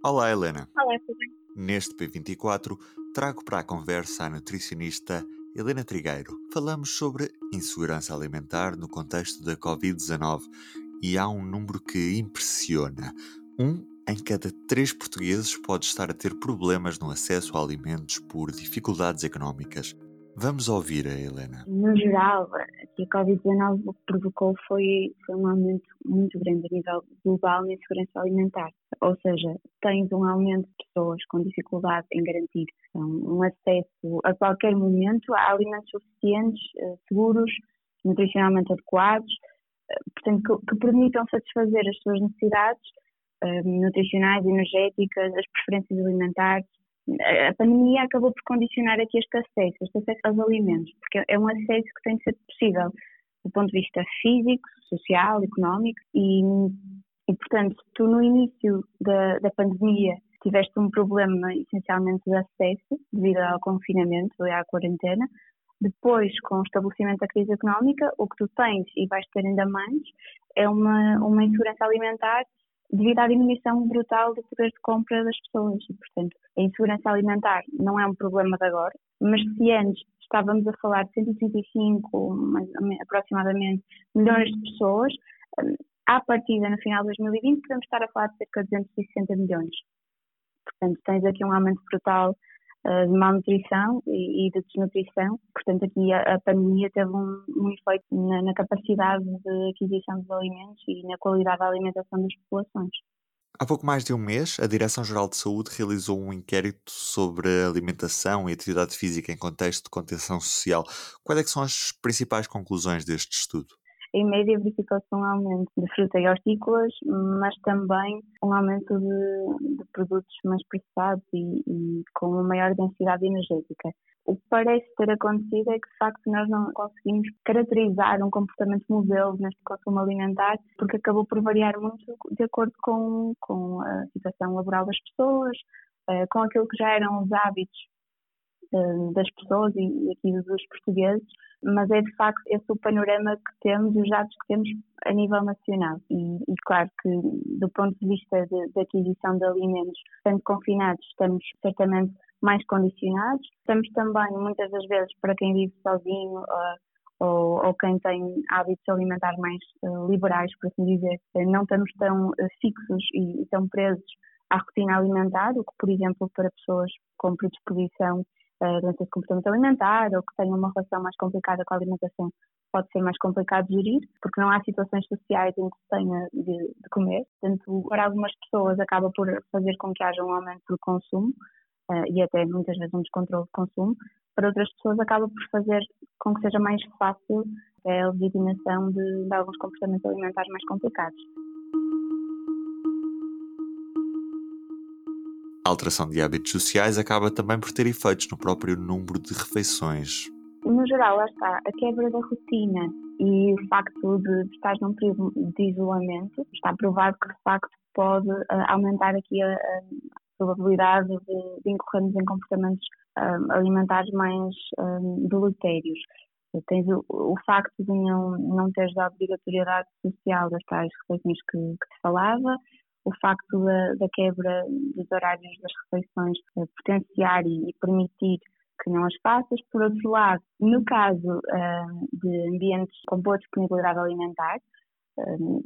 Olá, Helena. Olá, tudo bem? Neste P24, trago para a conversa a nutricionista Helena Trigueiro. Falamos sobre insegurança alimentar no contexto da Covid-19 e há um número que impressiona. Um em cada três portugueses pode estar a ter problemas no acesso a alimentos por dificuldades económicas. Vamos ouvir a Helena. No geral, aqui a Covid-19 o que provocou foi, foi um aumento muito grande a nível global na insegurança alimentar. Ou seja, tens um aumento de pessoas com dificuldade em garantir um acesso a qualquer momento a alimentos suficientes, eh, seguros, nutricionalmente adequados, eh, portanto, que, que permitam satisfazer as suas necessidades eh, nutricionais, energéticas, as preferências alimentares. A pandemia acabou por condicionar aqui este acesso, este acesso aos alimentos, porque é um acesso que tem de ser possível do ponto de vista físico, social, económico e, e portanto, tu no início da, da pandemia tiveste um problema essencialmente de acesso devido ao confinamento e à quarentena, depois, com o estabelecimento da crise económica, o que tu tens e vais ter ainda mais é uma, uma insegurança alimentar devido à diminuição brutal do poder de compra das pessoas. E, portanto, a insegurança alimentar não é um problema de agora, mas se antes estávamos a falar de 135, mais, aproximadamente, milhões de pessoas, hum, à partida, no final de 2020, podemos estar a falar de cerca de 260 milhões. Portanto, tens aqui um aumento brutal de malnutrição e, de desnutrição. Portanto, aqui a, a pandemia teve um, um efeito na, na, capacidade de aquisição dos alimentos e na qualidade da alimentação das populações. Há pouco mais de um mês, a Direção-Geral de Saúde realizou um inquérito sobre alimentação e atividade física em contexto de contenção social. Quais é são as principais conclusões deste estudo? Em média verificou-se um aumento de fruta e hortícolas, mas também um aumento de, de produtos mais processados e, e, com uma maior densidade energética. O que parece ter acontecido é que, de facto, nós não conseguimos caracterizar um comportamento modelo neste consumo alimentar, porque acabou por variar muito de acordo com, com a situação laboral das pessoas, eh, com aquilo que já eram os hábitos das pessoas e aqui dos portugueses, mas é de facto esse o panorama que temos e os dados que temos a nível nacional. E, e claro que, do ponto de vista da aquisição de alimentos, estando confinados, estamos certamente mais condicionados. Estamos também, muitas das vezes, para quem vive sozinho ou, ou quem tem hábitos alimentares mais uh, liberais, por assim dizer, não estamos tão fixos e tão presos à rotina alimentar, o que, por exemplo, para pessoas com predisposição uh, doenças de comportamento alimentar ou que tenham uma relação mais complicada com a alimentação, pode ser mais complicado de gerir, porque não há situações sociais em que se tenha de, de comer. Portanto, para algumas pessoas acaba por fazer com que haja um aumento do consumo uh, e até muitas vezes um descontrole de consumo. Para outras pessoas acaba por fazer com que seja mais fácil a legitimação de, de alguns comportamentos alimentares mais complicados. A alteração de hábitos sociais acaba também por ter efeitos no próprio número de refeições. No geral, lá está, a quebra da rotina e o facto de estar num período de isolamento, está provado que de facto pode uh, aumentar aqui a, a probabilidade de, de, incorrermos em comportamentos um, alimentares mais um, deletérios. Tens o, o, facto de não, não teres a obrigatoriedade social das tais refeições que, que te falava, o facto da, da quebra dos horários das refeições eh, potenciar e, e, permitir que não as faças. Por outro lado, no caso uh, de ambientes com boa disponibilidade alimentar, uh,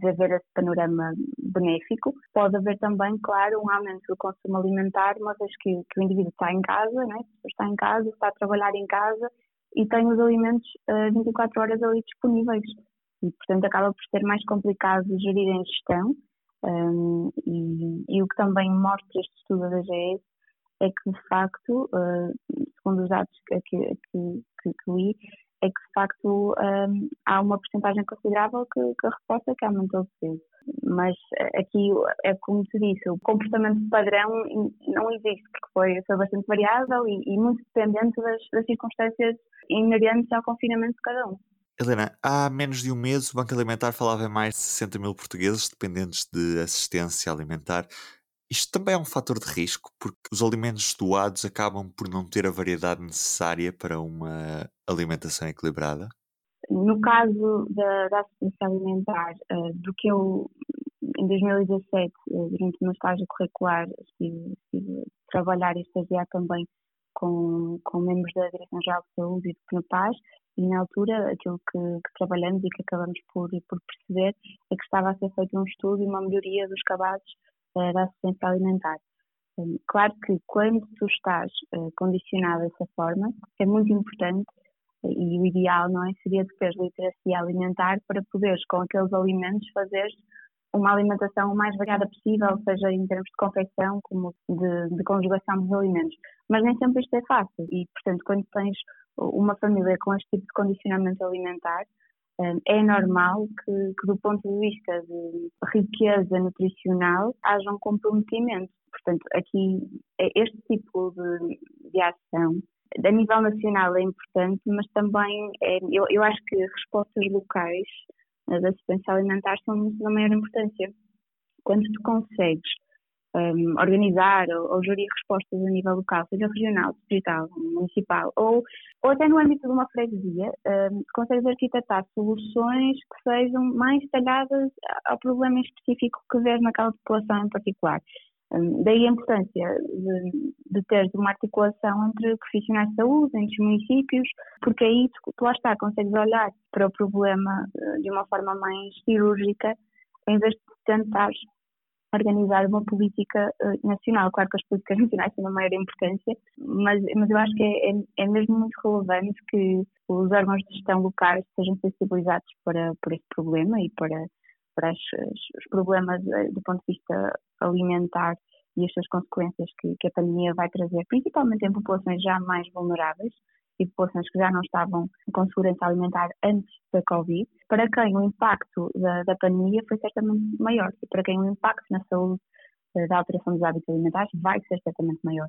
de haver esse panorama benéfico, pode haver também, claro, um aumento do consumo alimentar, uma vez que, que o indivíduo está em casa, né? está em casa, está a trabalhar em casa e tem os alimentos uh, 24 horas ali disponíveis. E, portanto, acaba por ser mais complicado gerir em gestão um, e, e, o que também mostra este estudo da GS é que, de facto, uh, segundo os dados que, que, que, que, li, é que, de facto, um, há uma porcentagem considerável que, que reforça que aumentou o peso. Mas aqui é como te disse, o comportamento padrão não existe, porque foi, foi bastante variável e, e muito dependente das, das circunstâncias inerentes ao confinamento de cada um. Helena, há menos de um mês o Banco Alimentar falava em mais de 60 mil portugueses dependentes de assistência alimentar. Isto também é um fator de risco, porque os alimentos doados acabam por não ter a variedade necessária para uma alimentação equilibrada? No caso da, da assistência alimentar, uh, do que eu, em 2017, uh, durante o meu estágio curricular, estive, estive a trabalhar e estagiar também com, com membros da Direção-Geral de Saúde e do PNUPAS, e na altura aquilo que, que, trabalhamos e que acabamos por, por perceber é que estava a ser feito um estudo e uma melhoria dos cabazes uh, da assistência alimentar. Um, claro que quando tu estás uh, condicionado dessa forma, é muito importante e o ideal não é seria de teres literacia alimentar para poderes com aqueles alimentos fazer uma alimentação o mais variada possível, seja em termos de confecção como de, de conjugação dos alimentos. Mas nem sempre isto é fácil e, portanto, quando tens uma família com este tipo de condicionamento alimentar, hum, é normal que, que, do ponto de vista de riqueza nutricional, haja um comprometimento. Portanto, aqui, é este tipo de, de ação a nível nacional é importante, mas também é, eu, eu acho que respostas locais da assistência alimentar são da maior importância. Quando tu consegues um, organizar ou, ou, gerir respostas a nível local, seja regional, distrital, municipal, ou, ou até no âmbito de uma freguesia, um, consegues arquitetar soluções que sejam mais talhadas ao problema específico que vês naquela população em particular. Um, daí a importância de, de uma articulação entre profissionais de saúde, entre os municípios, porque aí tu, tu lá está, consegues olhar para o problema uh, de uma forma mais cirúrgica, em vez de tentar organizar uma política uh, nacional. Claro que as políticas nacionais têm uma maior importância, mas, mas eu acho que é, é, é, mesmo muito relevante que os órgãos de gestão locais sejam sensibilizados para, para este problema e para para os problemas eh, do ponto de vista alimentar e as suas consequências que, que, a pandemia vai trazer, principalmente em populações já mais vulneráveis e populações que já não estavam com segurança alimentar antes da Covid, para quem o impacto da, da pandemia foi certamente maior e para quem o impacto na saúde eh, da alteração dos hábitos alimentares vai ser certamente maior.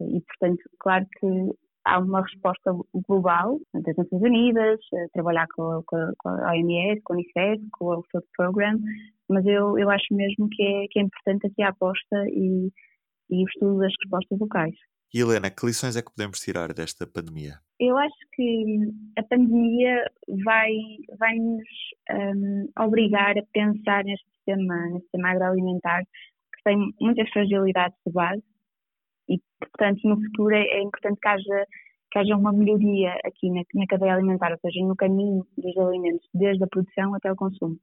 E, portanto, claro que há uma resposta global das Nações Unidas, trabalhar com, com, com, a OMS, com a Unicef, com o Food Program, mas eu, eu acho mesmo que é, que é importante aqui a aposta e, e o estudo das respostas locais. E Helena, que lições é que podemos tirar desta pandemia? Eu acho que a pandemia vai, vai nos um, obrigar a pensar neste sistema, neste sistema agroalimentar que tem muitas fragilidades de base e, portanto, no futuro é, é importante que haja, que haja uma melhoria aqui na, na, cadeia alimentar, ou seja, no caminho dos alimentos, desde a produção até o consumo.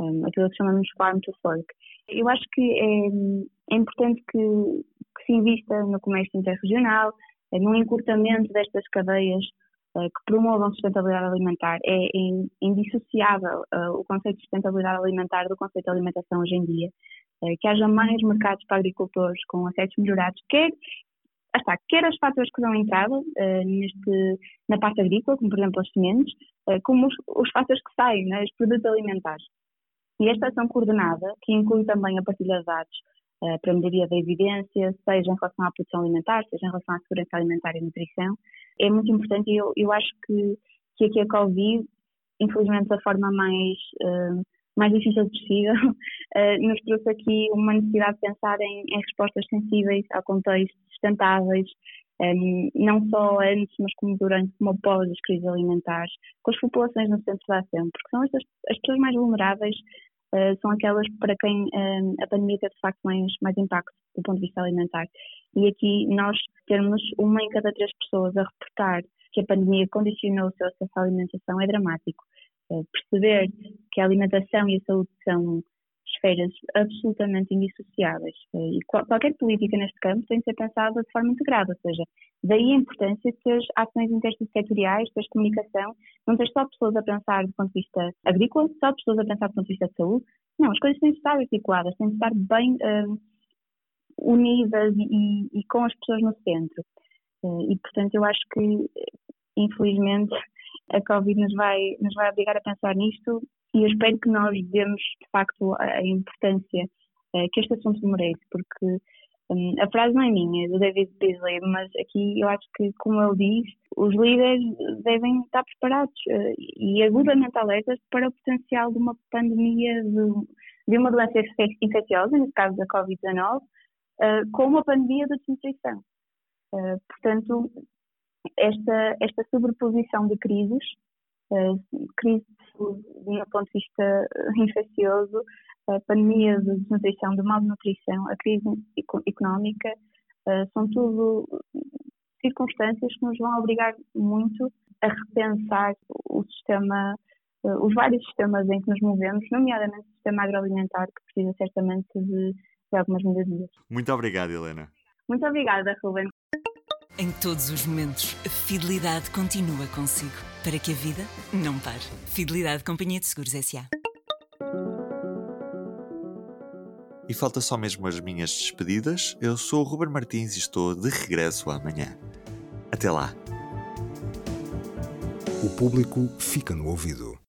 Um, aquilo que chamamos farm to fork. Eu acho que é, é importante que, que, se invista no comércio interregional, é, no encurtamento destas cadeias é, que promovam sustentabilidade alimentar. É, é indissociável uh, o conceito de sustentabilidade alimentar do conceito de alimentação hoje em dia. Eh, que haja mais mercados para agricultores com acessos melhorados, quer, está, quer as fatores que dão entrada uh, neste, na parte agrícola, como por exemplo as sementes, uh, como os, os fatores que saem, né, os produtos alimentares. E esta ação coordenada, que inclui também a partilha de dados uh, para melhoria da evidência, seja em relação à produção alimentar, seja em relação à segurança alimentar e nutrição, é muito importante e eu, eu acho que, que aqui a Covid, infelizmente da forma mais mais difícil possível, uh, nos trouxe aqui uma necessidade de pensar em, em respostas sensíveis ao contexto, sustentáveis, um, ehm, não só antes, mas como durante, como após as crises alimentares, com as populações no centro da ação, porque são estas, as pessoas mais vulneráveis, uh, são aquelas para quem uh, a pandemia teve de facto mais, mais impacto do ponto de vista alimentar. E aqui nós termos uma em cada três pessoas a reportar que a pandemia condicionou o seu acesso à alimentação é dramático. Perceber que a alimentação e a saúde são esferas absolutamente indissociáveis. E qualquer política neste campo tem de ser pensada de forma integrada, ou seja, daí a importância de ter ações intersetoriais, ter comunicação, não ter só pessoas a pensar do ponto de vista agrícola, só pessoas a pensar do ponto de vista de saúde, não, as coisas têm de estar articuladas, têm de estar bem uh, unidas e, e, com as pessoas no centro. Uh, e, portanto, eu acho que, infelizmente, a Covid nos vai, nos vai obrigar a pensar nisto e eu espero que nós demos, de facto, a importância uh, que este assunto merece, porque um, a frase não é minha, é do David Beasley, mas aqui eu acho que, como ele diz, os líderes devem estar preparados uh, e agudamente alertas para o potencial de uma pandemia, de, de uma doença infecciosa, no caso da Covid-19, uh, com uma pandemia de desnutrição. Uh, portanto, esta, esta sobreposição de crises crise do meu ponto de vista infeccioso, a pandemia de desnutrição, de malnutrição, a crise económica, são tudo circunstâncias que nos vão obrigar muito a repensar o sistema, os vários sistemas em que nos movemos, nomeadamente o sistema agroalimentar, que precisa certamente de, de algumas melhorias. Muito obrigado, Helena. Muito obrigada, Ruben. Em todos os momentos, a fidelidade continua consigo, para que a vida não pare. Fidelidade Companhia de Seguros S.A. E falta só mesmo as minhas despedidas. Eu sou o Ruben Martins e estou de regresso amanhã. Até lá. O público fica no ouvido.